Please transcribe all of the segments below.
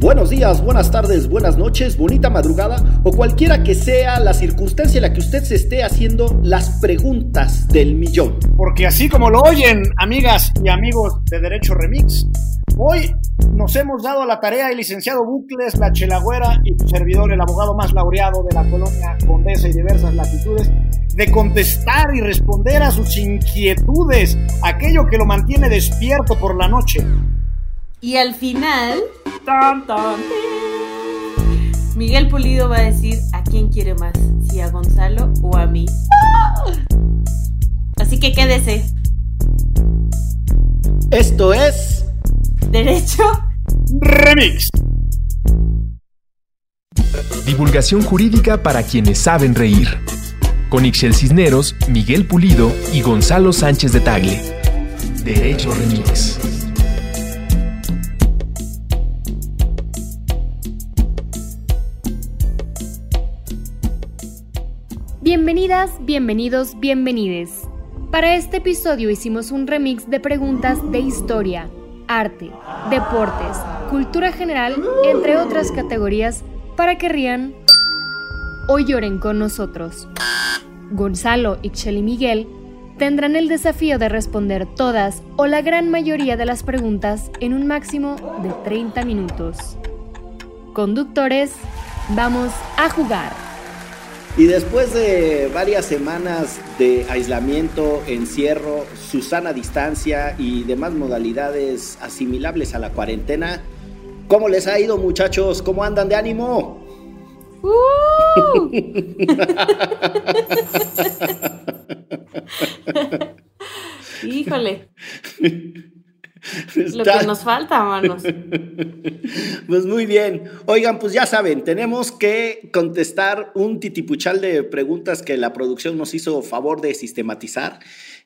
Buenos días, buenas tardes, buenas noches, bonita madrugada o cualquiera que sea la circunstancia en la que usted se esté haciendo las preguntas del millón. Porque así como lo oyen, amigas y amigos de Derecho Remix, hoy nos hemos dado a la tarea el licenciado Bucles, la Chelagüera y su servidor, el abogado más laureado de la colonia Condesa y diversas latitudes, de contestar y responder a sus inquietudes, aquello que lo mantiene despierto por la noche. Y al final, Miguel Pulido va a decir a quién quiere más, si a Gonzalo o a mí. Así que quédese. Esto es Derecho Remix. Divulgación jurídica para quienes saben reír. Con Ixel Cisneros, Miguel Pulido y Gonzalo Sánchez de Tagle. Derecho Remix. Bienvenidas, bienvenidos, bienvenides. Para este episodio hicimos un remix de preguntas de historia, arte, deportes, cultura general, entre otras categorías, para que rían o lloren con nosotros. Gonzalo, Ixchel y Miguel tendrán el desafío de responder todas o la gran mayoría de las preguntas en un máximo de 30 minutos. Conductores, vamos a jugar. Y después de varias semanas de aislamiento, encierro, Susana distancia y demás modalidades asimilables a la cuarentena, ¿cómo les ha ido muchachos? ¿Cómo andan de ánimo? ¡Uh! Híjole. Lo que nos falta, manos. Pues muy bien. Oigan, pues ya saben, tenemos que contestar un titipuchal de preguntas que la producción nos hizo favor de sistematizar,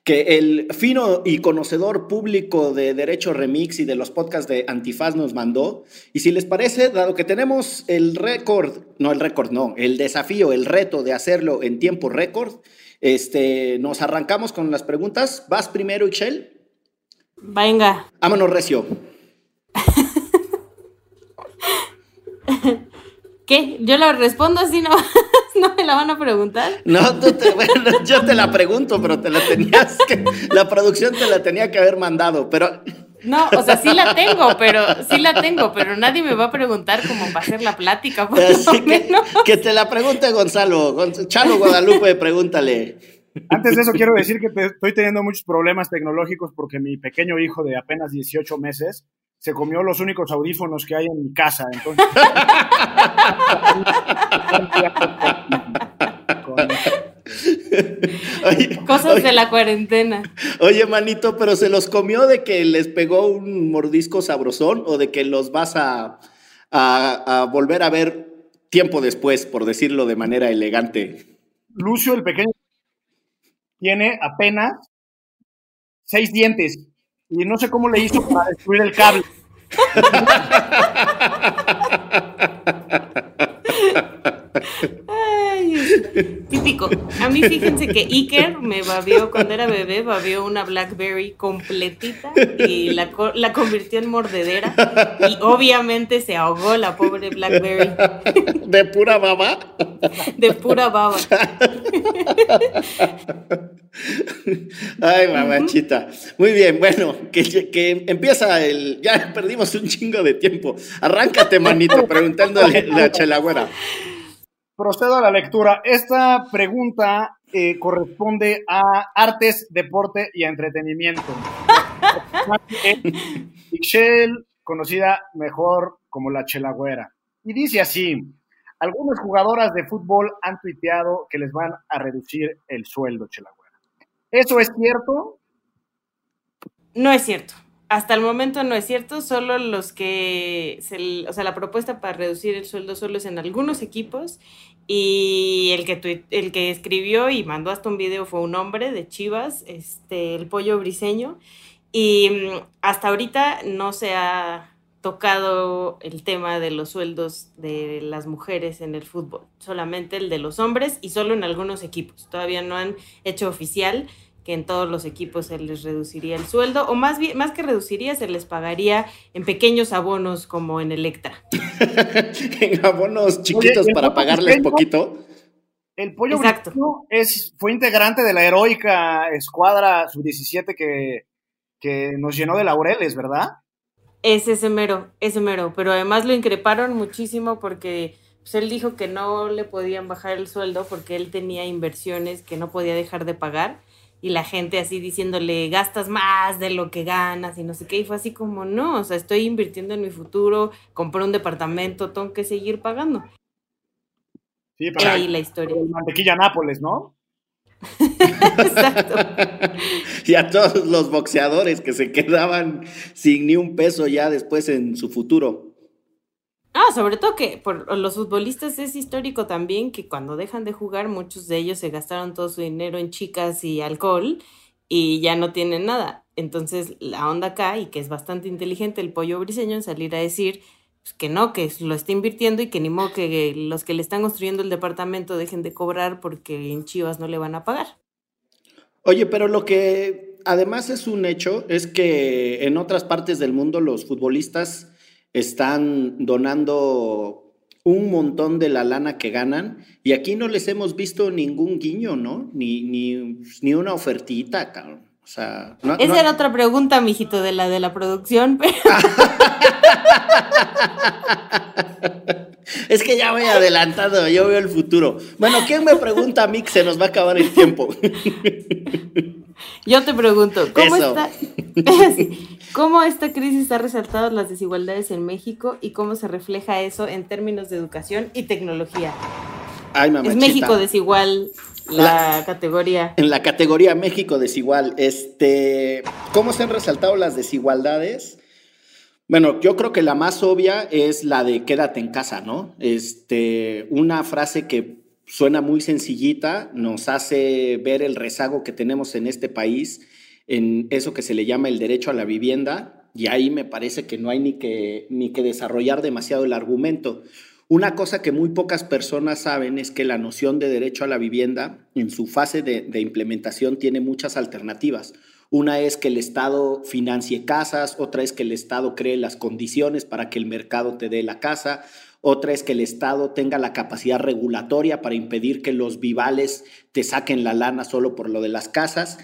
que el fino y conocedor público de Derecho Remix y de los podcasts de Antifaz nos mandó. Y si les parece, dado que tenemos el récord, no el récord, no, el desafío, el reto de hacerlo en tiempo récord, este, nos arrancamos con las preguntas. ¿Vas primero, Ixchel? Venga. Vámonos, Recio. ¿Qué? Yo lo respondo así, no, no me la van a preguntar. No, tú te, bueno, yo te la pregunto, pero te la tenías que, la producción te la tenía que haber mandado, pero. No, o sea, sí la tengo, pero sí la tengo, pero nadie me va a preguntar como para hacer la plática. Por Así que, que, te la pregunte Gonzalo. Chalo Guadalupe, pregúntale. Antes de eso, quiero decir que estoy teniendo muchos problemas tecnológicos porque mi pequeño hijo de apenas 18 meses se comió los únicos audífonos que hay en mi casa. Entonces... Cosas de la cuarentena. Oye, manito, pero ¿se los comió de que les pegó un mordisco sabrosón o de que los vas a, a, a volver a ver tiempo después, por decirlo de manera elegante? Lucio, el pequeño tiene apenas seis dientes y no sé cómo le hizo para destruir el cable. típico. A mí fíjense que Iker me babió cuando era bebé, babió una Blackberry completita y la, la convirtió en mordedera y obviamente se ahogó la pobre Blackberry. ¿De pura baba? De pura baba. Ay, mamachita. Muy bien, bueno, que, que empieza el. Ya perdimos un chingo de tiempo. Arráncate, manito, preguntándole la chelagüera. Procedo a la lectura. Esta pregunta eh, corresponde a artes, deporte y entretenimiento. Michelle, conocida mejor como la Chelagüera. Y dice así: Algunas jugadoras de fútbol han tuiteado que les van a reducir el sueldo, Chelagüera. ¿Eso es cierto? No es cierto. Hasta el momento no es cierto, solo los que, o sea, la propuesta para reducir el sueldo solo es en algunos equipos y el que, el que escribió y mandó hasta un video fue un hombre de Chivas, este, el pollo briseño, y mm, hasta ahorita no se ha tocado el tema de los sueldos de las mujeres en el fútbol, solamente el de los hombres y solo en algunos equipos. Todavía no han hecho oficial que en todos los equipos se les reduciría el sueldo, o más bien, más que reduciría, se les pagaría en pequeños abonos como en Electra. en abonos chiquitos para pagarles poquito. El pollo Exacto. es, fue integrante de la heroica escuadra sub-17 que, que nos llenó de laureles, ¿verdad? Es ese mero, ese mero, pero además lo increparon muchísimo porque pues, él dijo que no le podían bajar el sueldo porque él tenía inversiones que no podía dejar de pagar y la gente así diciéndole, gastas más de lo que ganas y no sé qué, y fue así como, no, o sea, estoy invirtiendo en mi futuro, compré un departamento, tengo que seguir pagando. Sí, para ahí la historia. Mantequilla Nápoles, ¿no? Exacto. y a todos los boxeadores que se quedaban sin ni un peso ya después en su futuro. Ah, sobre todo que por los futbolistas es histórico también que cuando dejan de jugar muchos de ellos se gastaron todo su dinero en chicas y alcohol y ya no tienen nada. Entonces la onda acá, y que es bastante inteligente el pollo briseño en salir a decir pues, que no, que lo está invirtiendo y que ni modo que los que le están construyendo el departamento dejen de cobrar porque en Chivas no le van a pagar. Oye, pero lo que además es un hecho es que en otras partes del mundo los futbolistas están donando un montón de la lana que ganan y aquí no les hemos visto ningún guiño, ¿no? Ni, ni, ni una ofertita, cabrón. O sea, Esa era otra pregunta, mijito, de la de la producción. es que ya voy adelantado, yo veo el futuro. Bueno, ¿quién me pregunta a mí que se nos va a acabar el tiempo? yo te pregunto, ¿cómo está? ¿Cómo esta crisis ha resaltado las desigualdades en México y cómo se refleja eso en términos de educación y tecnología? Ay, es México desigual la, categoría. En la categoría México desigual, este, ¿cómo se han resaltado las desigualdades? Bueno, yo creo que la más obvia es la de quédate en casa, ¿no? Este, una frase que suena muy sencillita, nos hace ver el rezago que tenemos en este país en eso que se le llama el derecho a la vivienda, y ahí me parece que no hay ni que, ni que desarrollar demasiado el argumento. Una cosa que muy pocas personas saben es que la noción de derecho a la vivienda en su fase de, de, implementación tiene muchas alternativas. Una es que el Estado financie casas, otra es que el Estado cree las condiciones para que el mercado te dé la casa, otra es que el Estado tenga la capacidad regulatoria para impedir que los vivales te saquen la lana solo por lo de las casas.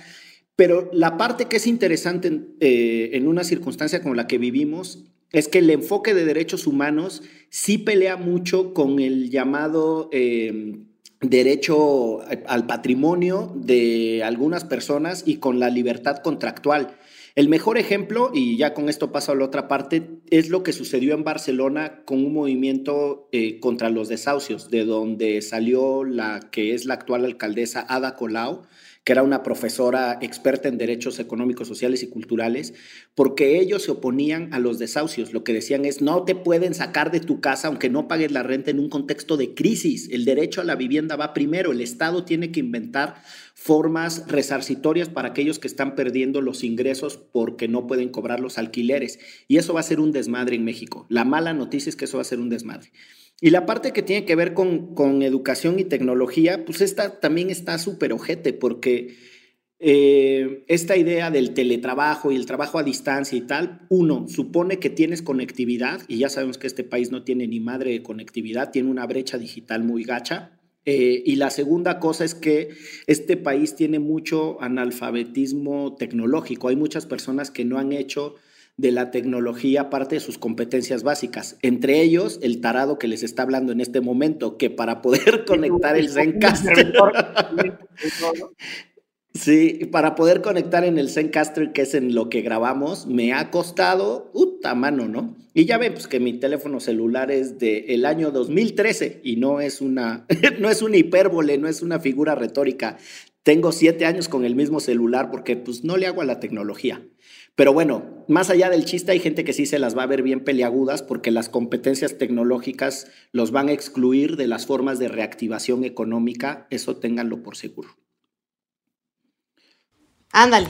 Pero la parte que es interesante eh, en, una circunstancia como la que vivimos es que el enfoque de derechos humanos sí pelea mucho con el llamado em, derecho al patrimonio de algunas personas y con la libertad contractual. El mejor ejemplo, y ya con esto paso a la otra parte, es lo que sucedió en Barcelona con un movimiento eh, contra los desahucios, de donde salió la que es la actual alcaldesa Ada Colau, que era una profesora experta en derechos económicos, sociales y culturales, porque ellos se oponían a los desahucios. Lo que decían es, no te pueden sacar de tu casa aunque no pagues la renta en un contexto de crisis. El derecho a la vivienda va primero. El Estado tiene que inventar formas resarcitorias para aquellos que están perdiendo los ingresos porque no pueden cobrar los alquileres. Y eso va a ser un desmadre en México. La mala noticia es que eso va a ser un desmadre. Y la parte que tiene que ver con, con educación y tecnología, pues esta también está súper ojete, porque eh, esta idea del teletrabajo y el trabajo a distancia y tal, uno, supone que tienes conectividad, y ya sabemos que este país no tiene ni madre de conectividad, tiene una brecha digital muy gacha. Eh, y la segunda cosa es que este país tiene mucho analfabetismo tecnológico. Hay muchas personas que no han hecho de la tecnología parte de sus competencias básicas. Entre ellos, el tarado que les está hablando en este momento, que para poder conectar el Zencaster... Sí, para poder conectar en el Zencaster, que es en lo que grabamos, me ha costado, puta mano, ¿no? Y ya ven, pues que mi teléfono celular es del año 2013 y no es una, no es una hipérbole, no es una figura retórica. Tengo siete años con el mismo celular porque pues no le hago a la tecnología. Pero bueno, más allá del chiste, hay gente que sí se las va a ver bien peliagudas porque las competencias tecnológicas los van a excluir de las formas de reactivación económica. Eso ténganlo por seguro. Ándale.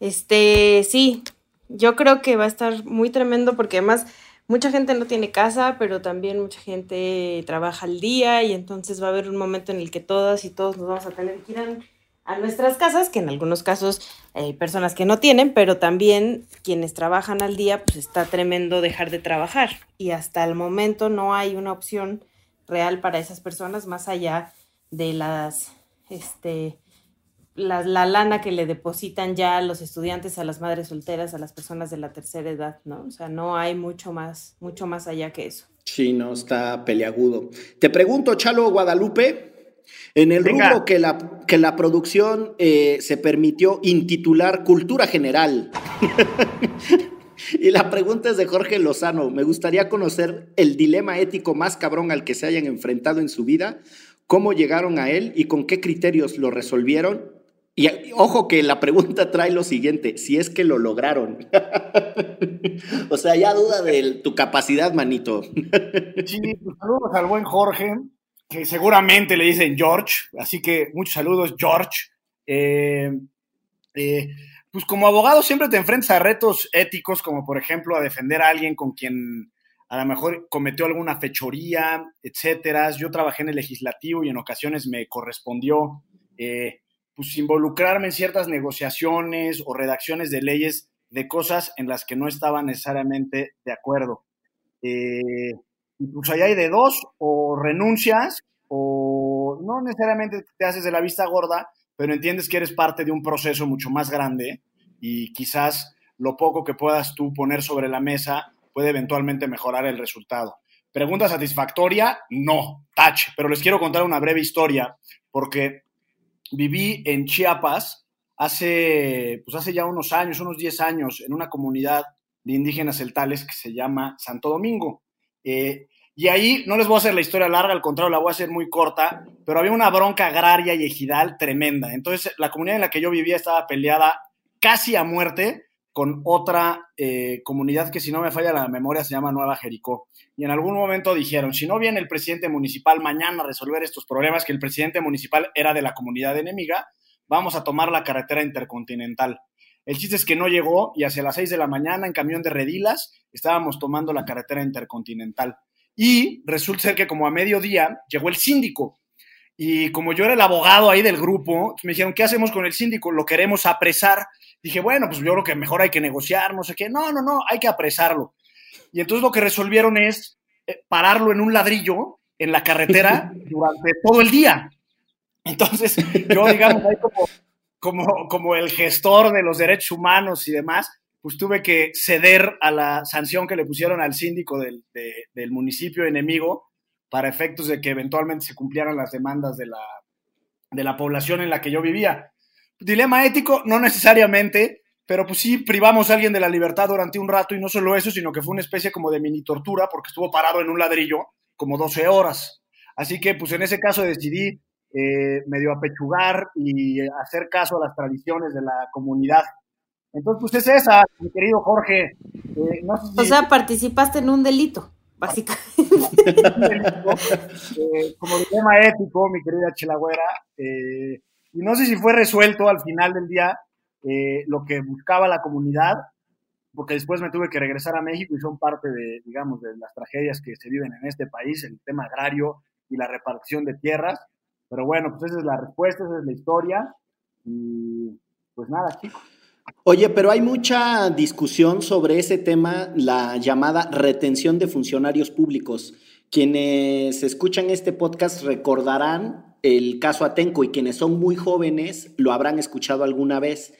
Este, sí, yo creo que va a estar muy tremendo porque además mucha gente no tiene casa, pero también mucha gente trabaja al día y entonces va a haber un momento en el que todas y todos nos vamos a tener que ir a nuestras casas, que en algunos casos hay personas que no tienen, pero también quienes trabajan al día, pues está tremendo dejar de trabajar. Y hasta el momento no hay una opción real para esas personas más allá de las, este, la, la, lana que le depositan ya a los estudiantes, a las madres solteras, a las personas de la tercera edad, ¿no? O sea, no hay mucho más, mucho más allá que eso. Sí, no, está peleagudo. Te pregunto, Chalo Guadalupe, en el rubro que la, que la producción eh, se permitió intitular Cultura General. y la pregunta es de Jorge Lozano. Me gustaría conocer el dilema ético más cabrón al que se hayan enfrentado en su vida, cómo llegaron a él y con qué criterios lo resolvieron. Y ojo que la pregunta trae lo siguiente, si es que lo lograron. o sea, ya duda de tu capacidad, manito. sí, pues saludos al buen Jorge que seguramente le dicen George, así que muchos saludos, George. Eh, eh, pues como abogado siempre te enfrentas a retos éticos, como por ejemplo a defender a alguien con quien a lo mejor cometió alguna fechoría, etcétera. Yo trabajé en el legislativo y en ocasiones me correspondió eh, pues involucrarme en ciertas negociaciones o redacciones de leyes de cosas en las que no estaba necesariamente de acuerdo. Eh, pues ahí hay de dos, o renuncias, o no necesariamente te haces de la vista gorda, pero entiendes que eres parte de un proceso mucho más grande y quizás lo poco que puedas tú poner sobre la mesa puede eventualmente mejorar el resultado. Pregunta satisfactoria, no, touch, pero les quiero contar una breve historia porque viví en Chiapas hace, pues hace ya unos años, unos 10 años, en una comunidad de indígenas celtales que se llama Santo Domingo. Eh, y ahí no les voy a hacer la historia larga, al contrario, la voy a hacer muy corta, pero había una bronca agraria y ejidal tremenda. Entonces, la comunidad en la que yo vivía estaba peleada casi a muerte con otra eh, comunidad que, si no me falla la memoria, se llama Nueva Jericó. Y en algún momento dijeron, si no viene el presidente municipal mañana a resolver estos problemas, que el presidente municipal era de la comunidad enemiga, vamos a tomar la carretera intercontinental. El chiste es que no llegó y hacia las 6 de la mañana en camión de redilas estábamos tomando la carretera intercontinental. Y resulta ser que como a mediodía llegó el síndico. Y como yo era el abogado ahí del grupo, me dijeron, ¿qué hacemos con el síndico? Lo queremos apresar. Dije, bueno, pues yo creo que mejor hay que negociar, no sé qué. No, no, no, hay que apresarlo. Y entonces lo que resolvieron es eh, pararlo en un ladrillo en la carretera durante todo el día. Entonces, yo, digamos, ahí como, como, como el gestor de los derechos humanos y demás, pues tuve que ceder a la sanción que le pusieron al síndico del, del, municipio enemigo para efectos de que eventualmente se cumplieran las demandas de la, de la población en la que yo vivía. Dilema ético, no necesariamente, pero pues sí privamos a alguien de la libertad durante un rato y no solo eso, sino que fue una especie como de mini tortura porque estuvo parado en un ladrillo como 12 horas. Así que pues en ese caso decidí eh, medio apechugar y hacer caso a las tradiciones de la comunidad entonces, pues es esa, mi querido Jorge. Eh, o sea, participaste en un delito, básicamente. Eh, como tema ético, mi querida Chelagüera. Eh, y no sé si fue resuelto al final del día lo que buscaba la comunidad, porque después me tuve que regresar a México y son parte de, digamos, de las tragedias que se viven en este país, el tema agrario y la repartición de tierras. Pero bueno, pues esa es la respuesta, esa es la historia. Y pues nada, chicos. Oye, pero hay mucha discusión sobre ese tema, la llamada retención de funcionarios públicos. Quienes escuchan este podcast recordarán el caso Atenco y quienes son muy jóvenes lo habrán escuchado alguna vez.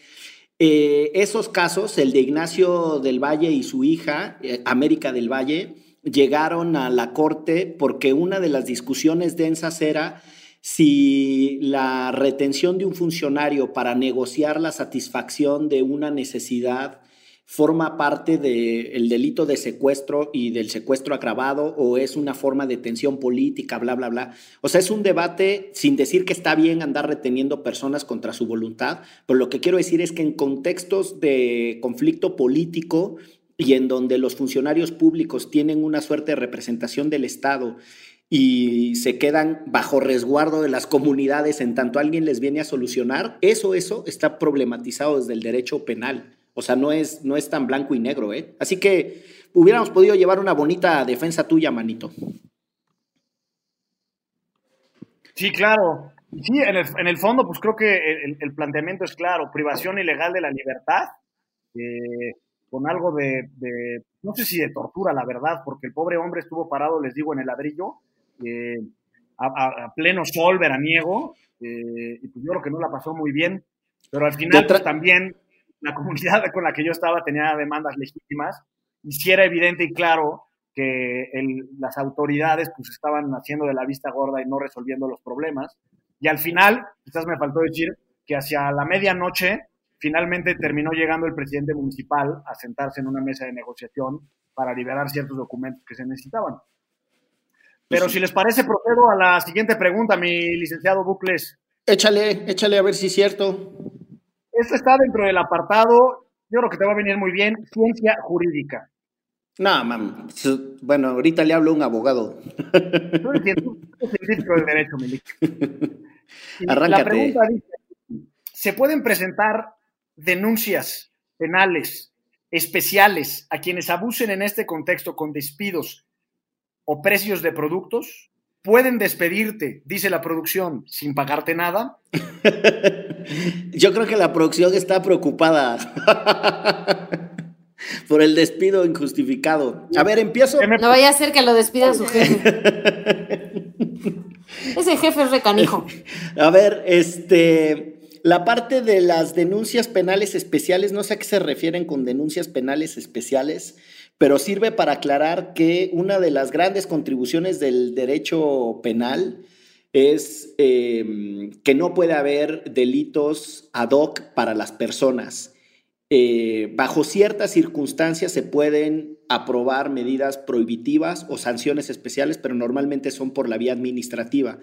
Eh, esos casos, el de Ignacio del Valle y su hija, eh, América del Valle, llegaron a la corte porque una de las discusiones densas era si la retención de un funcionario para negociar la satisfacción de una necesidad forma parte del delito de secuestro y del secuestro agravado o es una forma de tensión política, bla, bla, bla. O sea, es un debate sin decir que está bien andar reteniendo personas contra su voluntad, pero lo que quiero decir es que en contextos de conflicto político y en donde los funcionarios públicos tienen una suerte de representación del Estado y se quedan bajo resguardo de las comunidades en tanto alguien les viene a solucionar, eso, eso está problematizado desde el derecho penal. O sea, no es, no es tan blanco y negro, ¿eh? Así que hubiéramos podido llevar una bonita defensa tuya, manito. Sí, claro. Sí, en el, en el fondo, pues creo que el, planteamiento es claro, privación ilegal de la libertad, eh, con algo de, no sé si de tortura, la verdad, porque el pobre hombre estuvo parado, les digo, en el ladrillo, eh, a, pleno sol veraniego, eh, y pues yo creo que no la pasó muy bien, pero al final pues, también la comunidad con la que yo estaba tenía demandas legítimas, y si era evidente y claro que las autoridades pues estaban haciendo de la vista gorda y no resolviendo los problemas, y al final, quizás me faltó decir que hacia la medianoche finalmente terminó llegando el presidente municipal a sentarse en una mesa de negociación para liberar ciertos documentos que se necesitaban. Pero si les parece, procedo a la siguiente pregunta, mi licenciado Bucles. Échale, échale a ver si es cierto. Esto está dentro del apartado, yo creo que te va a venir muy bien, ciencia jurídica. No, mam. Bueno, ahorita le hablo a un abogado. Tú eres científico del derecho, La pregunta dice, ¿se pueden presentar denuncias penales especiales a quienes abusen en este contexto con despidos o precios de productos? ¿Pueden despedirte, dice la producción, sin pagarte nada? Yo creo que la producción está preocupada por el despido injustificado. A ver, empiezo. No vaya a ser que lo despida su jefe. Ese jefe es recanijo. A ver, este. La parte de las denuncias penales especiales, no sé a qué se refieren con denuncias penales especiales, pero sirve para aclarar que una de las grandes contribuciones del derecho penal es em, que no puede haber delitos ad hoc para las personas. Eh, bajo ciertas circunstancias se pueden aprobar medidas prohibitivas o sanciones especiales, pero normalmente son por la vía administrativa.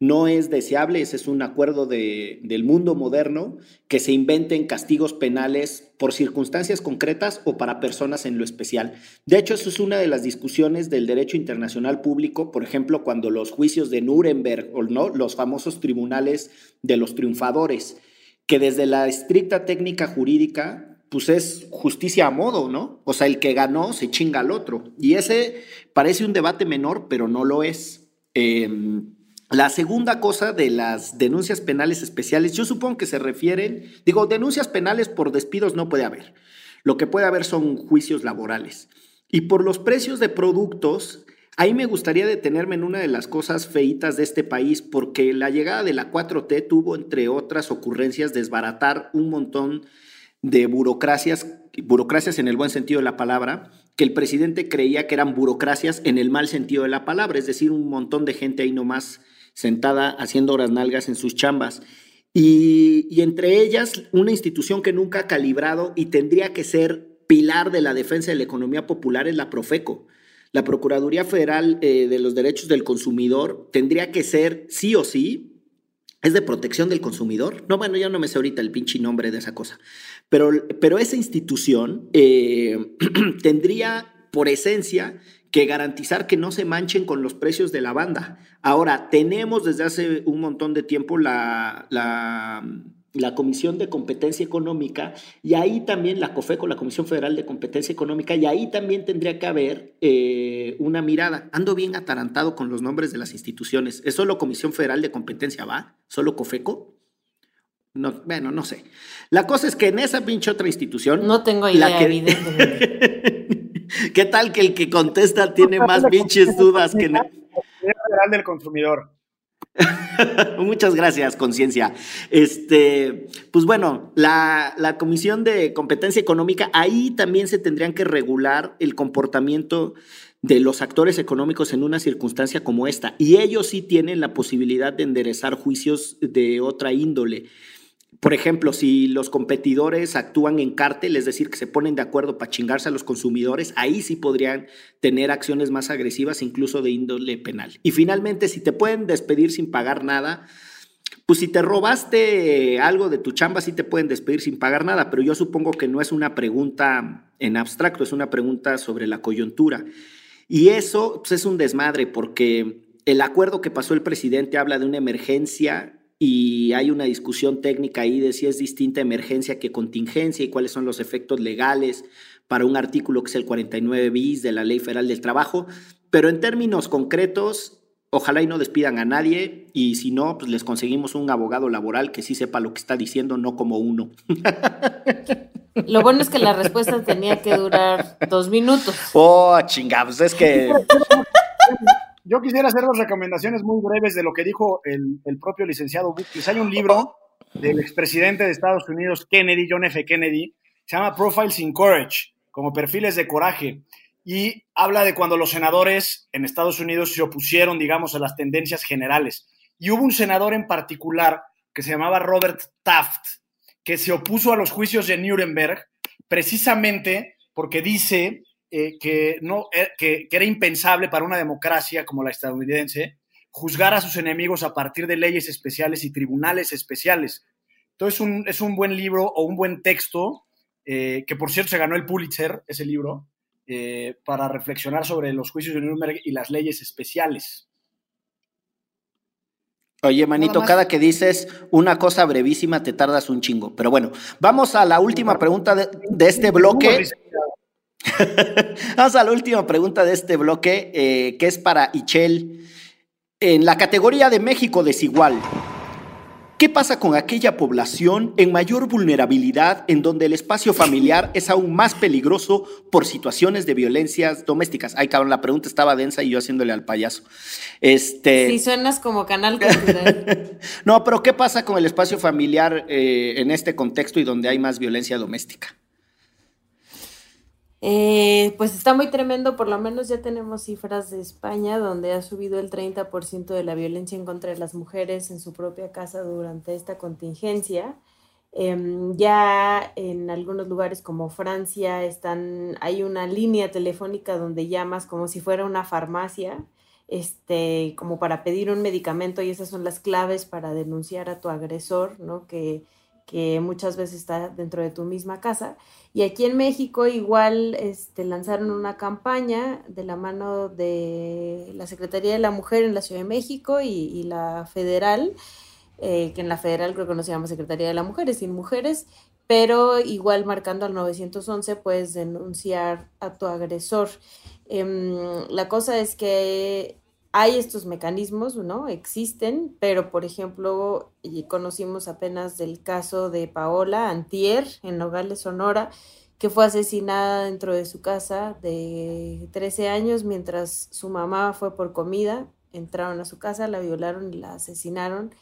No es deseable, ese es un acuerdo del mundo moderno, que se inventen castigos penales por circunstancias concretas o para personas en lo especial. De hecho, eso es una de las discusiones del derecho internacional público, por ejemplo, cuando los juicios de Nuremberg o no, los famosos tribunales de los triunfadores, que desde la estricta técnica jurídica pues es justicia a modo, ¿no? O sea, el que ganó se chinga al otro. Y ese parece un debate menor, pero no lo es. Em, la segunda cosa de las denuncias penales especiales, yo supongo que se refieren, digo, denuncias penales por despidos no puede haber. Lo que puede haber son juicios laborales. Y por los precios de productos, ahí me gustaría detenerme en una de las cosas feitas de este país, porque la llegada de la 4T tuvo, entre otras ocurrencias, desbaratar un montón de burocracias, burocracias en el buen sentido de la palabra, que el presidente creía que eran burocracias en el mal sentido de la palabra, es decir, un montón de gente ahí nomás sentada haciendo horas nalgas en sus chambas. Y, y, entre ellas, una institución que nunca ha calibrado y tendría que ser pilar de la defensa de la economía popular es la Profeco. La Procuraduría Federal eh, de los Derechos del Consumidor tendría que ser sí o sí es de protección del consumidor. No, bueno, ya no me sé ahorita el pinche nombre de esa cosa. Pero, pero esa institución eh, tendría por esencia que garantizar que no se manchen con los precios de la banda. Ahora, tenemos desde hace un montón de tiempo la, la la Comisión de Competencia Económica y ahí también la COFECO, la Comisión Federal de Competencia Económica, y ahí también tendría que haber eh, una mirada. Ando bien atarantado con los nombres de las instituciones. ¿Es solo Comisión Federal de Competencia, va? ¿Solo COFECO? No, bueno, no sé. La cosa es que en esa pinche otra institución... No tengo idea, evidentemente. ¿Qué tal que el que contesta tiene más pinches dudas que... Federal del Consumidor. Muchas gracias, conciencia. Este, pues bueno, la, la, Comisión de Competencia Económica, ahí también se tendrían que regular el comportamiento de los actores económicos en una circunstancia como esta. Y ellos sí tienen la posibilidad de enderezar juicios de otra índole. Por ejemplo, si los competidores actúan en cártel, es decir, que se ponen de acuerdo para chingarse a los consumidores, ahí sí podrían tener acciones más agresivas, incluso de índole penal. Y finalmente, si te pueden despedir sin pagar nada, pues si te robaste algo de tu chamba, sí te pueden despedir sin pagar nada, pero yo supongo que no es una pregunta en abstracto, es una pregunta sobre la coyuntura. Y eso pues, es un desmadre porque el acuerdo que pasó el presidente habla de una emergencia y hay una discusión técnica ahí de si es distinta emergencia que contingencia y cuáles son los efectos legales para un artículo que es el 49 bis de la Ley Federal del Trabajo, pero en términos concretos, Ojalá y no despidan a nadie y si no, pues les conseguimos un abogado laboral que sí sepa lo que está diciendo, no como uno. Lo bueno es que la respuesta tenía que durar dos minutos. Oh, chingados, es que... Yo quisiera hacer dos recomendaciones muy breves de lo que dijo el, propio licenciado Bukis. Hay un libro del expresidente de Estados Unidos, Kennedy, John F. Kennedy, se llama Profiles in Courage, como perfiles de coraje y habla de cuando los senadores en Estados Unidos se opusieron, digamos, a las tendencias generales. Y hubo un senador en particular que se llamaba Robert Taft, que se opuso a los juicios de Nuremberg precisamente porque dice eh, que, no, eh, que, era impensable para una democracia como la estadounidense juzgar a sus enemigos a partir de leyes especiales y tribunales especiales. Entonces un, es un buen libro o un buen texto, eh, que por cierto se ganó el Pulitzer, ese libro, eh, para reflexionar sobre los juicios de Nuremberg y las leyes especiales. Oye, manito, cada que dices una cosa brevísima te tardas un chingo. Pero bueno, vamos a la última pregunta de, este bloque. vamos a la última pregunta de este bloque, eh, que es para Ichel. En la categoría de México desigual, ¿Qué pasa con aquella población en mayor vulnerabilidad en donde el espacio familiar es aún más peligroso por situaciones de violencias domésticas? Ay, cabrón, la pregunta estaba densa y yo haciéndole al payaso. Este... Sí, suenas como canal cultural. no, pero ¿qué pasa con el espacio familiar eh, en este contexto y donde hay más violencia doméstica? Eh, pues está muy tremendo, por lo menos ya tenemos cifras de España donde ha subido el 30% de la violencia en contra de las mujeres en su propia casa durante esta contingencia. Em, ya en algunos lugares como Francia están, hay una línea telefónica donde llamas como si fuera una farmacia, este, como para pedir un medicamento y esas son las claves para denunciar a tu agresor, ¿no? Que, que muchas veces está dentro de tu misma casa. Y aquí en México igual este, lanzaron una campaña de la mano de la Secretaría de la Mujer en la Ciudad de México y, la federal, eh, que en la federal creo que no se llama Secretaría de la Mujer, sin mujeres, pero igual marcando al 911 puedes denunciar a tu agresor. Em, la cosa es que hay estos mecanismos, ¿no? Existen, pero por ejemplo, conocimos apenas del caso de Paola Antier en Nogales, Sonora, que fue asesinada dentro de su casa de 13 años mientras su mamá fue por comida, entraron a su casa, la violaron y la asesinaron.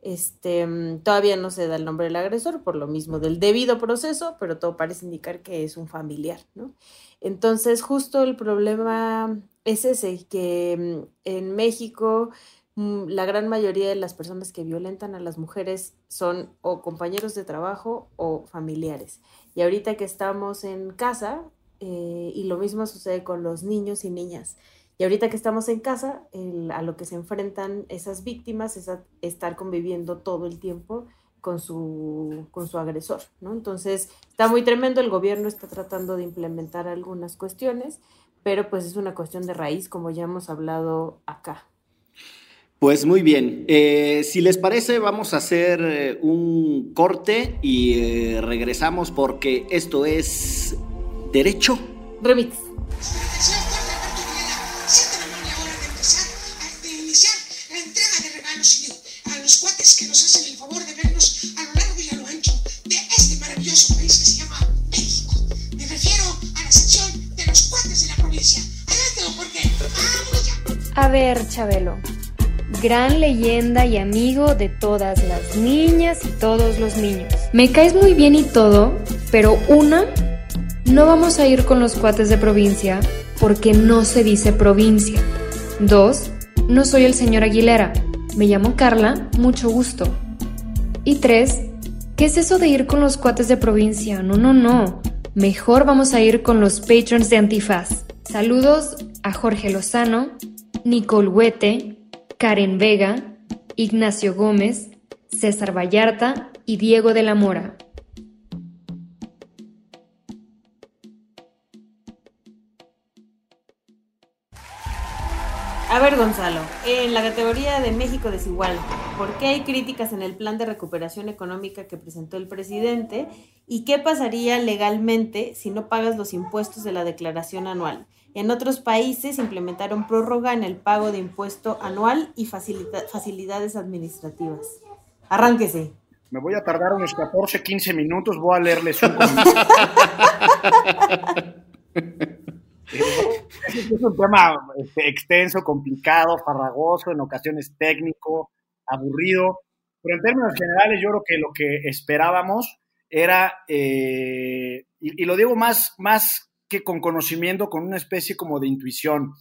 Este, todavía no se da el nombre del agresor por lo mismo del debido proceso, pero todo parece indicar que es un familiar, ¿no? Entonces, justo el problema es ese, que mm, en México mm, la gran mayoría de las personas que violentan a las mujeres son o compañeros de trabajo o familiares. Y ahorita que estamos en casa, eh, y lo mismo sucede con los niños y niñas. Y ahorita que estamos en casa, a lo que se enfrentan esas víctimas es a estar conviviendo todo el tiempo con su, con su agresor, ¿no? Entonces, está muy tremendo, el gobierno está tratando de implementar algunas cuestiones, pero pues es una cuestión de raíz, como ya hemos hablado acá. Pues muy bien, eh, si les parece vamos a hacer eh, un corte y eh, regresamos porque esto es Derecho Remix. a los cuates que nos hacen el favor de ver, Chabelo. Gran leyenda y amigo de todas las niñas y todos los niños. Me caes muy bien y todo, pero una, no vamos a ir con los cuates de provincia porque no se dice provincia. Dos, no soy el señor Aguilera. Me llamo Carla, mucho gusto. Y tres, ¿qué es eso de ir con los cuates de provincia? No, no, no. Mejor vamos a ir con los patrons de Antifaz. Saludos a Jorge Lozano, Nicole Huete, Karen Vega, Ignacio Gómez, César Vallarta y Diego de la Mora. A ver, Gonzalo, en la categoría de México desigual, ¿por qué hay críticas en el plan de recuperación económica que presentó el presidente? ¿Y qué pasaría legalmente si no pagas los impuestos de la declaración anual? En otros países implementaron prórroga en el pago de impuesto anual y facilidades administrativas. Arránquese. Me voy a tardar unos 14, 15 minutos, voy a leerles un es un tema este, extenso, complicado, farragoso, en ocasiones técnico, aburrido, pero en términos generales yo creo que lo que esperábamos era, eh, y, lo digo más, más que con conocimiento, con una especie como de intuición.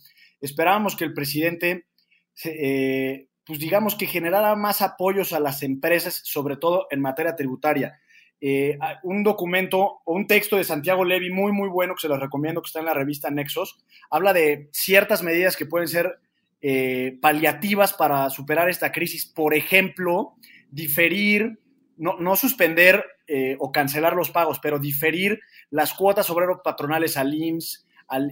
Esperábamos que el presidente, eh, pues digamos que generara más apoyos a las empresas, sobre todo en materia tributaria. Eh, un documento o un texto de Santiago Levy muy, muy bueno que se los recomiendo, que está en la revista Nexos, habla de ciertas medidas que pueden ser eh, paliativas para superar esta crisis. Por ejemplo, diferir, no, suspender eh, o cancelar los pagos, pero diferir las cuotas obreros patronales al IMSS, al,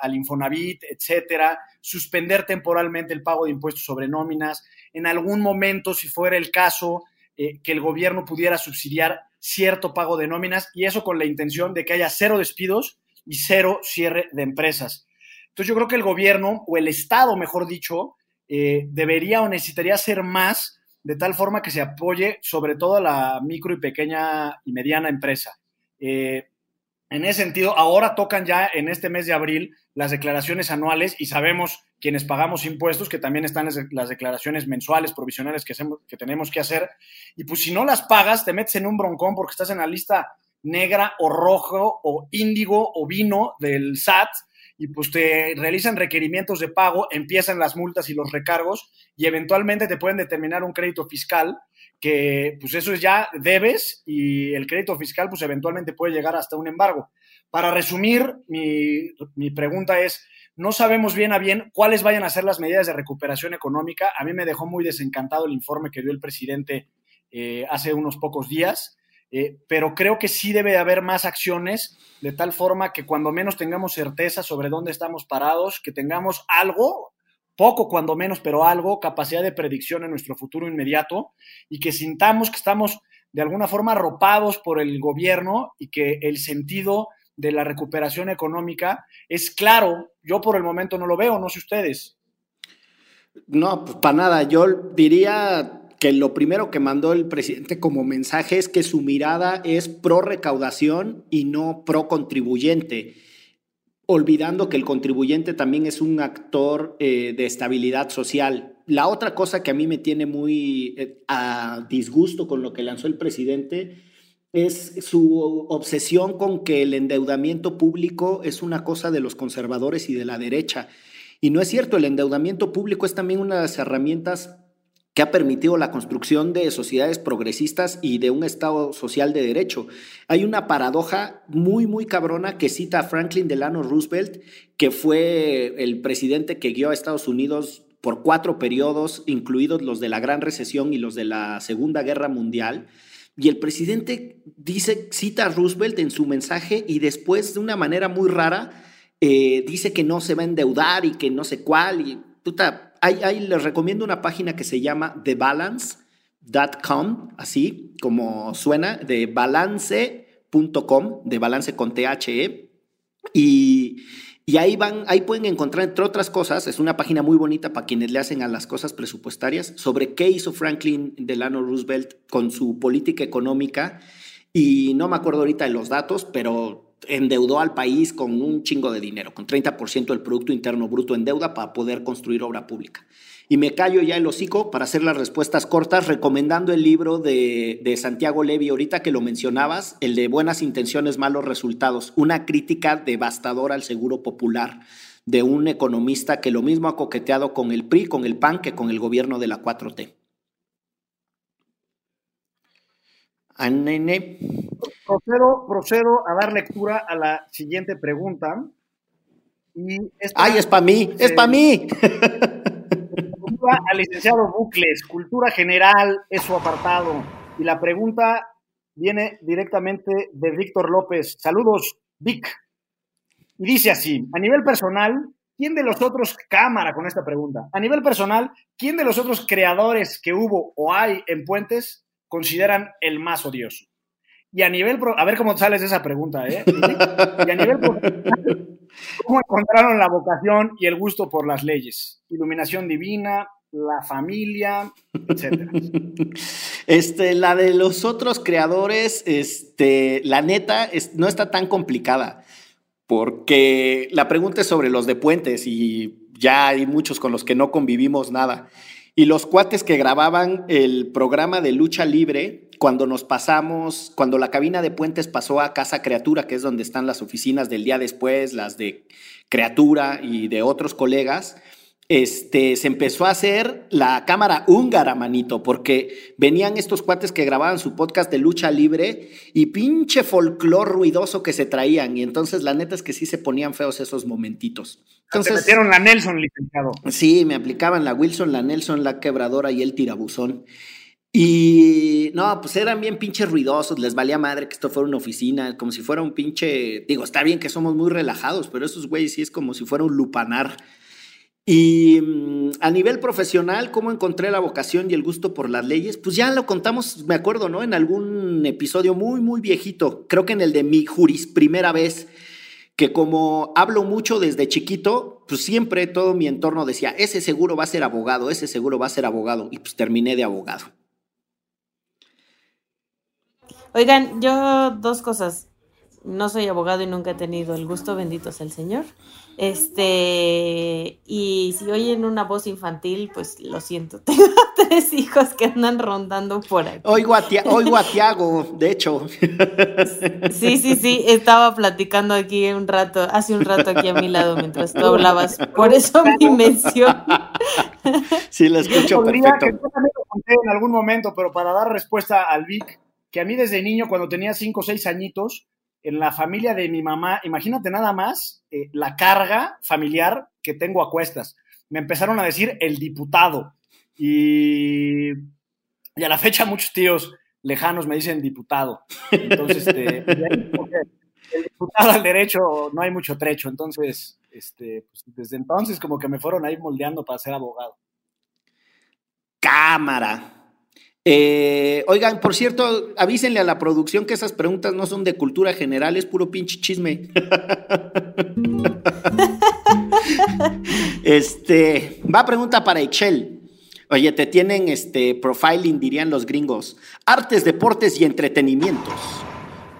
al, Infonavit, etcétera, suspender temporalmente el pago de impuestos sobre nóminas, en algún momento, si fuera el caso, eh, que el gobierno pudiera subsidiar cierto pago de nóminas y eso con la intención de que haya cero despidos y cero cierre de empresas. Entonces yo creo que el gobierno, o el Estado, mejor dicho, eh, debería o necesitaría hacer más de tal forma que se apoye sobre todo a la micro y pequeña y mediana empresa. Eh, en ese sentido, ahora tocan ya en este mes de abril las declaraciones anuales y sabemos quienes pagamos impuestos que también están las declaraciones mensuales, provisionales que, hacemos, que tenemos que hacer. Y pues si no las pagas, te metes en un broncón porque estás en la lista negra o rojo o índigo o vino del SAT y pues te realizan requerimientos de pago, empiezan las multas y los recargos y eventualmente te pueden determinar un crédito fiscal que pues eso es ya debes y el crédito fiscal pues eventualmente puede llegar hasta un embargo. Para resumir, mi, pregunta es, no sabemos bien a bien cuáles vayan a ser las medidas de recuperación económica. A mí me dejó muy desencantado el informe que dio el presidente eh, hace unos pocos días, eh, pero creo que sí debe de haber más acciones de tal forma que cuando menos tengamos certeza sobre dónde estamos parados, que tengamos algo, poco cuando menos, pero algo, capacidad de predicción en nuestro futuro inmediato y que sintamos que estamos de alguna forma arropados por el gobierno y que el sentido de la recuperación económica es claro. Yo por el momento no lo veo, no sé ustedes. No, pues para nada. Yo diría que lo primero que mandó el presidente como mensaje es que su mirada es pro recaudación y no pro contribuyente, olvidando que el contribuyente también es un actor eh, de estabilidad social. La otra cosa que a mí me tiene muy eh, a disgusto con lo que lanzó el presidente es su obsesión con que el endeudamiento público es una cosa de los conservadores y de la derecha. Y no es cierto, el endeudamiento público es también una de las herramientas que ha permitido la construcción de sociedades progresistas y de un Estado social de derecho. Hay una paradoja muy, muy cabrona que cita a Franklin Delano Roosevelt, que fue el presidente que guió a Estados Unidos por cuatro periodos, incluidos los de la Gran Recesión y los de la Segunda Guerra Mundial y el presidente dice, cita a Roosevelt en su mensaje y después de una manera muy rara eh, dice que no se va a endeudar y que no sé cuál. Y puta, ahí, les recomiendo una página que se llama thebalance.com, así como suena, de balance.com, de balance con THE. Y y ahí van, ahí pueden encontrar, entre otras cosas, es una página muy bonita para quienes le hacen a las cosas presupuestarias, sobre qué hizo Franklin Delano Roosevelt con su política económica. Y no me acuerdo ahorita de los datos, pero endeudó al país con un chingo de dinero, con 30% del Producto Interno Bruto en deuda para poder construir obra pública. Y me callo ya el hocico para hacer las respuestas cortas, recomendando el libro de, Santiago Levi, ahorita que lo mencionabas, el de Buenas Intenciones, Malos Resultados, una crítica devastadora al seguro popular de un economista que lo mismo ha coqueteado con el PRI, con el PAN, que con el gobierno de la 4T. Procedo, procedo a dar lectura a la siguiente pregunta. ¡Ay, es para mí! ¡Es para mí! al licenciado Bucles, cultura general es su apartado. Y la pregunta viene directamente de Víctor López. Saludos, Vic. Y dice así, a nivel personal, ¿quién de los otros, cámara con esta pregunta, a nivel personal, ¿quién de los otros creadores que hubo o hay en Puentes consideran el más odioso? Y a nivel, a ver cómo sales de esa pregunta, ¿eh? Y a nivel ¿cómo encontraron la vocación y el gusto por las leyes? Iluminación divina, la familia, etcétera. Este, la de los otros creadores, este, la neta, no está tan complicada porque la pregunta es sobre los de puentes y ya hay muchos con los que no convivimos nada. Y los cuates que grababan el programa de lucha libre, cuando nos pasamos, cuando la cabina de puentes pasó a Casa Criatura, que es donde están las oficinas del día después, las de Criatura y de otros colegas, este, se empezó a hacer la cámara húngara, manito, porque venían estos cuates que grababan su podcast de lucha libre y pinche folclor ruidoso que se traían. Y entonces la neta es que sí se ponían feos esos momentitos. Entonces, Te metieron la Nelson, licenciado. Sí, me aplicaban la Wilson, la Nelson, la quebradora y el tirabuzón. Y no, pues eran bien pinches ruidosos, les valía madre que esto fuera una oficina, como si fuera un pinche, digo, está bien que somos muy relajados, pero esos güeyes sí es como si fuera un lupanar. Y mm, a nivel profesional, ¿cómo encontré la vocación y el gusto por las leyes? Pues ya lo contamos, me acuerdo, ¿no? En algún episodio muy, muy viejito, creo que en el de mi juris primera vez, que como hablo mucho desde chiquito, pues siempre todo mi entorno decía, ese seguro va a ser abogado, ese seguro va a ser abogado, y pues terminé de abogado. Oigan, yo dos cosas. No soy abogado y nunca he tenido el gusto, bendito sea el Señor. Este, y si oyen una voz infantil, pues lo siento. Tengo tres hijos que andan rondando por ahí. Oigo a, oigo a Tiago, de hecho. Sí, sí, sí, estaba platicando aquí un rato, hace un rato aquí a mi lado mientras tú hablabas. Por eso mi mención. Sí, la escucho perfecto. Que yo también lo conté en algún momento, pero para dar respuesta al Vic, que a mí desde niño, cuando tenía cinco o seis añitos, en la familia de mi mamá, imagínate nada más eh, la carga familiar que tengo a cuestas. Me empezaron a decir el diputado y, a la fecha muchos tíos lejanos me dicen diputado. Entonces, este, el diputado al derecho no hay mucho trecho. Entonces, este, pues, desde entonces como que me fueron ahí moldeando para ser abogado. Cámara. Eh, oigan, por cierto, avísenle a la producción que esas preguntas no son de cultura general, es puro pinche chisme. este, va pregunta para Excel. Oye, te tienen este profiling, dirían los gringos. Artes, deportes y entretenimientos.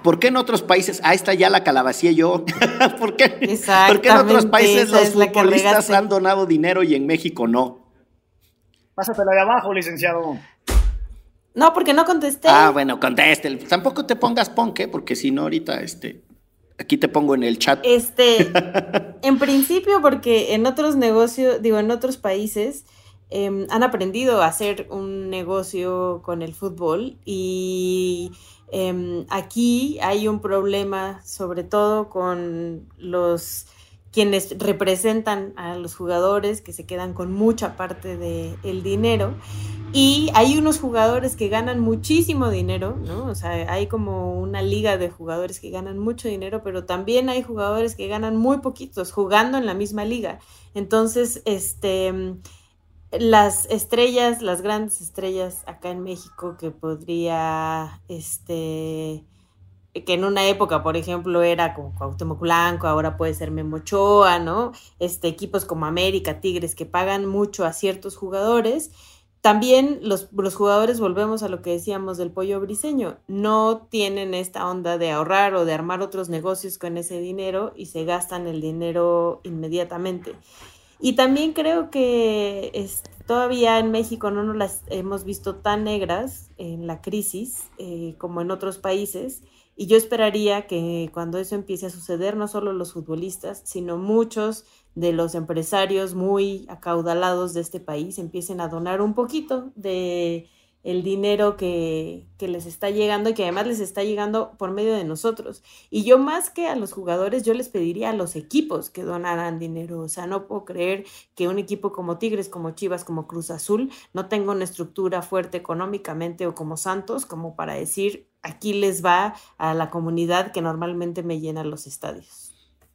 ¿Por qué en otros países? Ah, está ya la calabacía yo. ¿Por qué? ¿Por qué en otros países los futbolistas han donado dinero y en México no? Pásatela de abajo, licenciado. No, porque no contesté. Ah, bueno, conteste. Tampoco te pongas ponque, porque si no, ahorita, este, aquí te pongo en el chat. Este, en principio, porque en otros negocios, digo, en otros países, em, han aprendido a hacer un negocio con el fútbol y em, aquí hay un problema, sobre todo con los quienes representan a los jugadores que se quedan con mucha parte del el dinero y hay unos jugadores que ganan muchísimo dinero, ¿no? O sea, hay como una liga de jugadores que ganan mucho dinero, pero también hay jugadores que ganan muy poquitos jugando en la misma liga. Entonces, este, las estrellas, las grandes estrellas acá en México que podría, este, que en una época, por ejemplo, era como Cuauhtémoc Blanco, ahora puede ser Memochoa, ¿no? Este, equipos como América, Tigres, que pagan mucho a ciertos jugadores también los, jugadores, volvemos a lo que decíamos del pollo briseño, no tienen esta onda de ahorrar o de armar otros negocios con ese dinero y se gastan el dinero inmediatamente. Y también creo que todavía en México no nos las hemos visto tan negras en la crisis eh, como en otros países. Y yo esperaría que cuando eso empiece a suceder, no solo los futbolistas, sino muchos de los empresarios muy acaudalados de este país empiecen a donar un poquito de el dinero que, que, les está llegando y que además les está llegando por medio de nosotros. Y yo más que a los jugadores, yo les pediría a los equipos que donaran dinero. O sea, no puedo creer que un equipo como Tigres, como Chivas, como Cruz Azul, no tenga una estructura fuerte económicamente o como Santos, como para decir, aquí les va a la comunidad que normalmente me llena los estadios.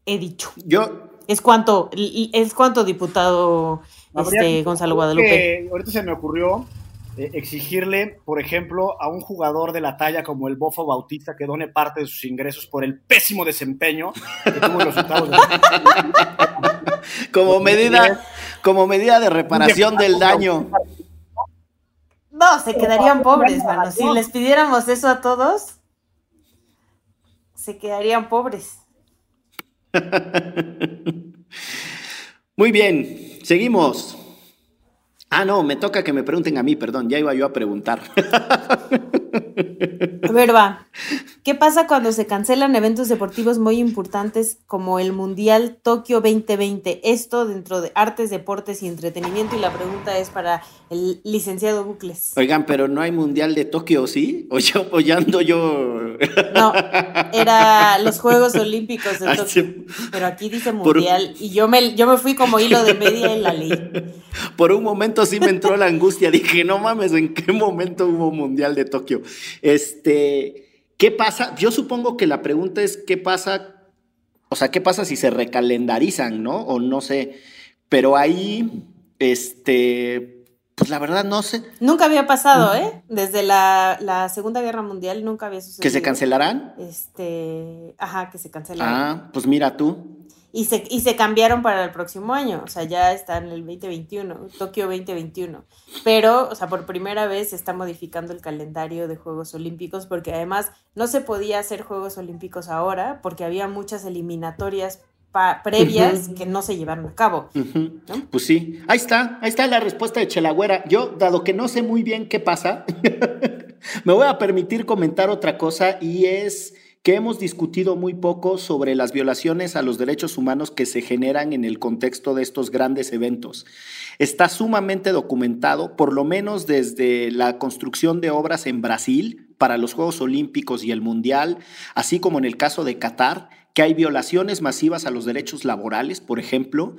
he dicho. Yo, Es cuanto, es cuanto diputado este, Gonzalo Guadalupe. ahorita se me ocurrió eh, exigirle, por ejemplo, a un jugador de la talla como el Bofo Bautista que done parte de sus ingresos por el pésimo desempeño que tuvo en los octavos de como medida, como medida de reparación del daño. No, se quedarían pobres, mano. Si les pidiéramos eso a todos, se quedarían pobres. Muy bien, seguimos. Ah, no, me toca que me pregunten a mí, perdón, ya iba yo a preguntar. A ver, va. ¿Qué pasa cuando se cancelan eventos deportivos muy importantes como el Mundial Tokio 2020? Esto dentro de artes, deportes y entretenimiento. Y la pregunta es para el licenciado Bucles. Oigan, pero no hay mundial de Tokio, ¿sí? O yo, o ya ando yo. No, era los Juegos Olímpicos de Ah, Tokio. Pero aquí dice Mundial y yo me, yo me fui como hilo de media y la leí. Por un momento sí me entró la angustia. Dije, no mames, ¿en qué momento hubo mundial de Tokio? Este, ¿qué pasa? Yo supongo que la pregunta es qué pasa, o sea, qué pasa si se recalendarizan, ¿no? O no sé. Pero ahí, este, pues la verdad no sé. Nunca había pasado, ¿eh? Desde la, la Segunda Guerra Mundial nunca había sucedido. ¿Que se cancelarán? Este, ajá, que se cancelaron. Ah, pues mira tú. Y se, y se cambiaron para el próximo año, o sea, ya está en el 2021, Tokio 2021. Pero, o sea, por primera vez se está modificando el calendario de Juegos Olímpicos porque además no se podía hacer Juegos Olímpicos ahora porque había muchas eliminatorias previas que no se llevaron a cabo. Pues sí, ahí está, ahí está la respuesta de Chelagüera. Yo, dado que no sé muy bien qué pasa, me voy a permitir comentar otra cosa y es que hemos discutido muy poco sobre las violaciones a los derechos humanos que se generan en el contexto de estos grandes eventos. Está sumamente documentado, por lo menos desde la construcción de obras en Brasil para los Juegos Olímpicos y el Mundial, así como en el caso de Qatar, que hay violaciones masivas a los derechos laborales, por ejemplo,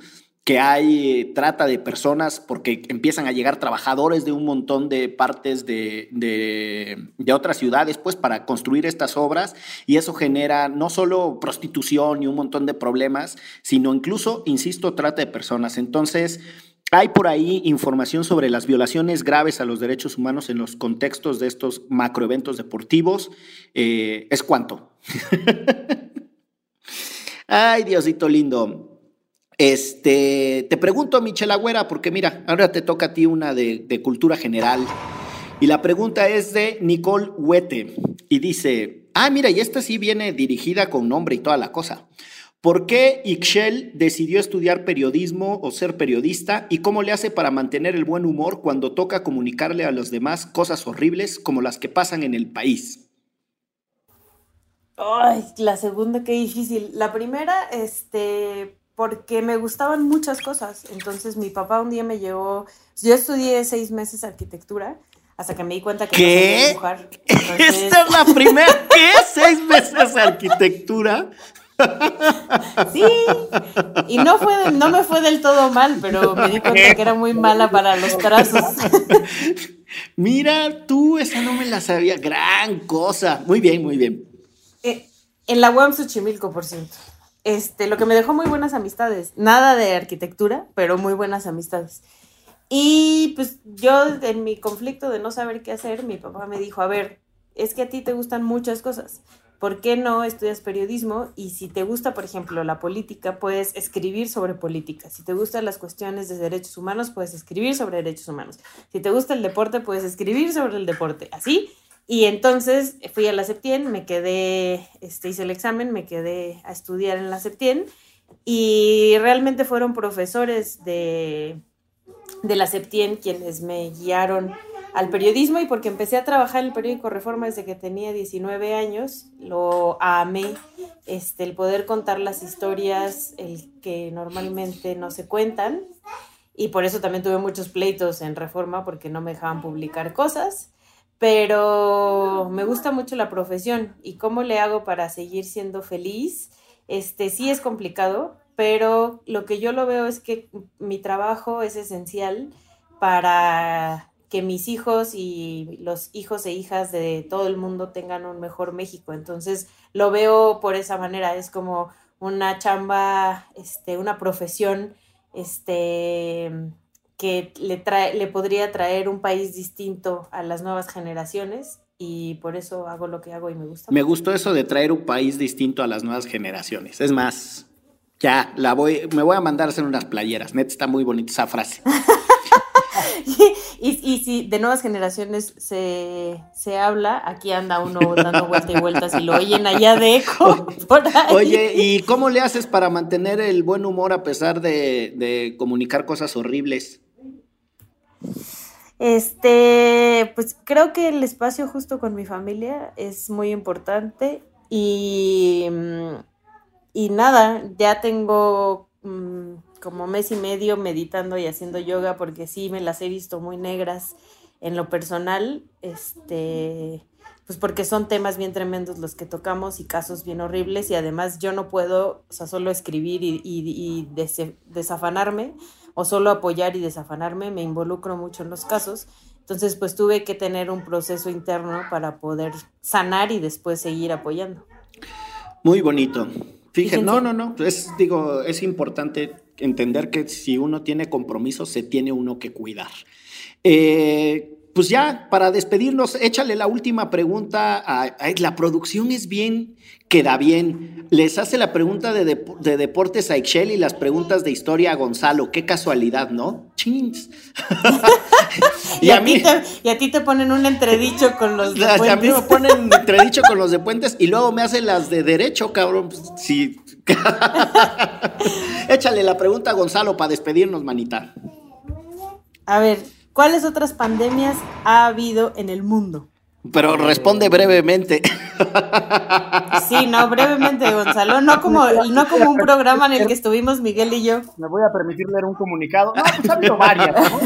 que hay eh, trata de personas porque empiezan a llegar trabajadores de un montón de partes de, de, otras ciudades, pues para construir estas obras y eso genera no solo prostitución y un montón de problemas, sino incluso, insisto, trata de personas. Entonces, hay por ahí información sobre las violaciones graves a los derechos humanos en los contextos de estos macroeventos deportivos. Eh, ¿Es cuánto? Ay, Diosito lindo. Este, te pregunto, Michelle Agüera, porque mira, ahora te toca a ti una de, de cultura general. Y la pregunta es de Nicole Huete. Y dice: Ah, mira, y esta sí viene dirigida con nombre y toda la cosa. ¿Por qué Ixchel decidió estudiar periodismo o ser periodista? ¿Y cómo le hace para mantener el buen humor cuando toca comunicarle a los demás cosas horribles como las que pasan en el país? Ay, la segunda, qué difícil. La primera, este, porque me gustaban muchas cosas. Entonces mi papá un día me llevó, yo estudié seis meses arquitectura hasta que me di cuenta que no ¿Qué? sabía dibujar. Entonces, Esta es la primera. ¿Qué? ¿Seis meses arquitectura? sí, y no fue, de- no me fue del todo mal, pero me di cuenta que era muy mala para los trazos. Mira, tú, esa no me la sabía. Gran cosa. Muy bien, muy bien. Eh, en la UAM Xochimilco, por cierto. Este, lo que me dejó muy buenas amistades. Nada de arquitectura, pero muy buenas amistades. Y pues yo, en mi conflicto de no saber qué hacer, mi papá me dijo, a ver, es que a ti te gustan muchas cosas. ¿Por qué no estudias periodismo? Y si te gusta, por ejemplo, la política, puedes escribir sobre política. Si te gustan las cuestiones de derechos humanos, puedes escribir sobre derechos humanos. Si te gusta el deporte, puedes escribir sobre el deporte. Así. Y entonces fui a la Septien, me quedé, este, hice el examen, me quedé a estudiar en la Septien y realmente fueron profesores de, de la Septien quienes me guiaron al periodismo y porque empecé a trabajar en el periódico Reforma desde que tenía 19 años, lo amé, este, el poder contar las historias, el que normalmente no se cuentan y por eso también tuve muchos pleitos en Reforma porque no me dejaban publicar cosas pero me gusta mucho la profesión y cómo le hago para seguir siendo feliz. Este sí es complicado, pero lo que yo lo veo es que mi trabajo es esencial para que mis hijos y los hijos e hijas de todo el mundo tengan un mejor México. Entonces lo veo por esa manera, es como una chamba, este, una profesión, este, que le, trae, le podría traer un país distinto a las nuevas generaciones y por eso hago lo que hago y me gusta. Me gustó eso de traer un país distinto a las nuevas generaciones. Es más, ya, la voy, me voy a mandar a hacer unas playeras. Net está muy bonita esa frase. y, y, si de nuevas generaciones se, se, habla, aquí anda uno dando vueltas y vueltas y lo oyen allá de eco. Por ahí. Oye, ¿y cómo le haces para mantener el buen humor a pesar de, de comunicar cosas horribles? Este, pues creo que el espacio justo con mi familia es muy importante y, y nada, ya tengo mm, como mes y medio meditando y haciendo yoga porque sí me las he visto muy negras en lo personal, este, pues porque son temas bien tremendos los que tocamos y casos bien horribles y además yo no puedo, o sea, solo escribir y desafanarme o solo apoyar y desafanarme, me involucro mucho en los casos. Entonces, pues tuve que tener un proceso interno para poder sanar y después seguir apoyando. Muy bonito. Fíjense, no, no, no, es, digo, es importante entender que si uno tiene compromiso, se tiene uno que cuidar. Eh, pues ya, para despedirnos, échale la última pregunta. A, a, la producción es bien, queda bien. Les hace la pregunta de, de, de deportes a Excel y las preguntas de historia a Gonzalo. Qué casualidad, ¿no? Chins. y, a mí, te, y, a ti te, ponen un entredicho con los de Puentes. A mí me ponen entredicho con los de Puentes y luego me hacen las de derecho, cabrón. Pues, sí. Échale la pregunta a Gonzalo para despedirnos, manita. A ver, ¿Cuáles otras pandemias ha habido en el mundo? Pero responde brevemente. Sí, no, brevemente, Gonzalo. No como, no como un programa en el que estuvimos Miguel y yo. Me voy a permitir leer un comunicado. No, pues ha habido varias, ¿no?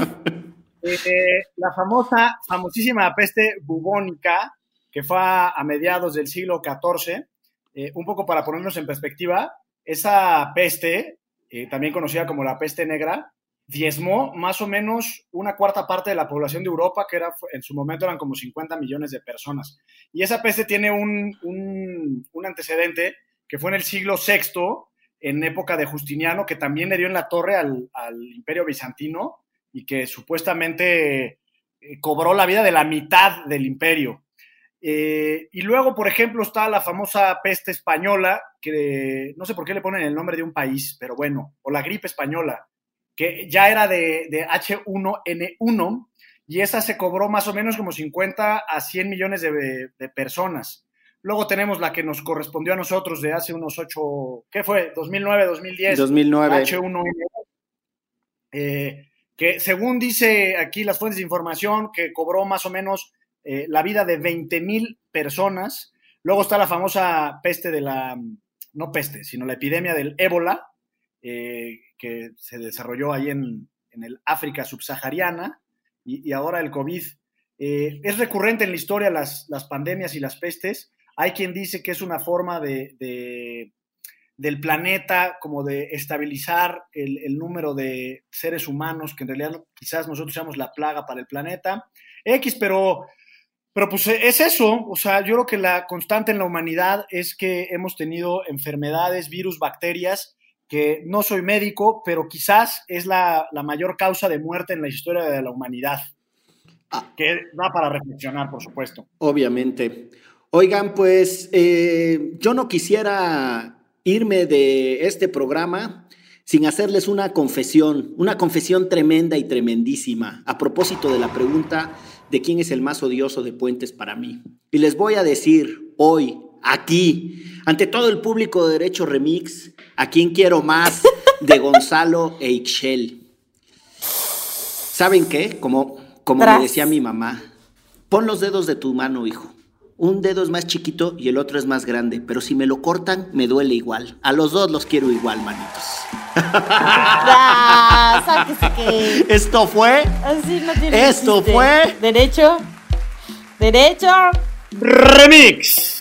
Eh, la famosa, famosísima peste bubónica, que fue a, a mediados del siglo XIV, eh, un poco para ponernos en perspectiva, esa peste, eh, también conocida como la peste negra, diezmó más o menos una cuarta parte de la población de Europa, que era, en su momento eran como 50 millones de personas. Y esa peste tiene un, un, un antecedente que fue en el siglo VI, en época de Justiniano, que también le dio en la torre al, al imperio bizantino y que supuestamente eh, cobró la vida de la mitad del imperio. Eh, y luego, por ejemplo, está la famosa peste española, que no sé por qué le ponen el nombre de un país, pero bueno, o la gripe española, que ya era de, de, H1N1 y esa se cobró más o menos como 50 a 100 millones de, de, personas. Luego tenemos la que nos correspondió a nosotros de hace unos 8, ¿qué fue? 2009, 2010. 2009. H1N1. Eh, que según dice aquí las fuentes de información, que cobró más o menos eh, la vida de 20 mil personas. Luego está la famosa peste de la, no peste, sino la epidemia del ébola, eh, que se desarrolló ahí en, en el África subsahariana y, y, ahora el COVID. Eh, es recurrente en la historia las, las, pandemias y las pestes. Hay quien dice que es una forma de, de del planeta, como de estabilizar el, el, número de seres humanos, que en realidad quizás nosotros seamos la plaga para el planeta. X, pero, pero pues es eso, o sea, yo creo que la constante en la humanidad es que hemos tenido enfermedades, virus, bacterias, que no soy médico, pero quizás es la, la, mayor causa de muerte en la historia de la humanidad. Ah. Que da para reflexionar, por supuesto. Obviamente. Oigan, pues eh, yo no quisiera irme de este programa sin hacerles una confesión, una confesión tremenda y tremendísima a propósito de la pregunta de quién es el más odioso de Puentes para mí. Y les voy a decir hoy, aquí, ante todo el público de Derecho Remix, a quién quiero más de Gonzalo e Ixchel. ¿Saben qué? Como, como me decía mi mamá, pon los dedos de tu mano, hijo. Un dedo es más chiquito y el otro es más grande, pero si me lo cortan, me duele igual. A los dos los quiero igual, manitos. Que... Esto fue. Así no tiene Esto chiste. fue. Derecho. Derecho. Remix.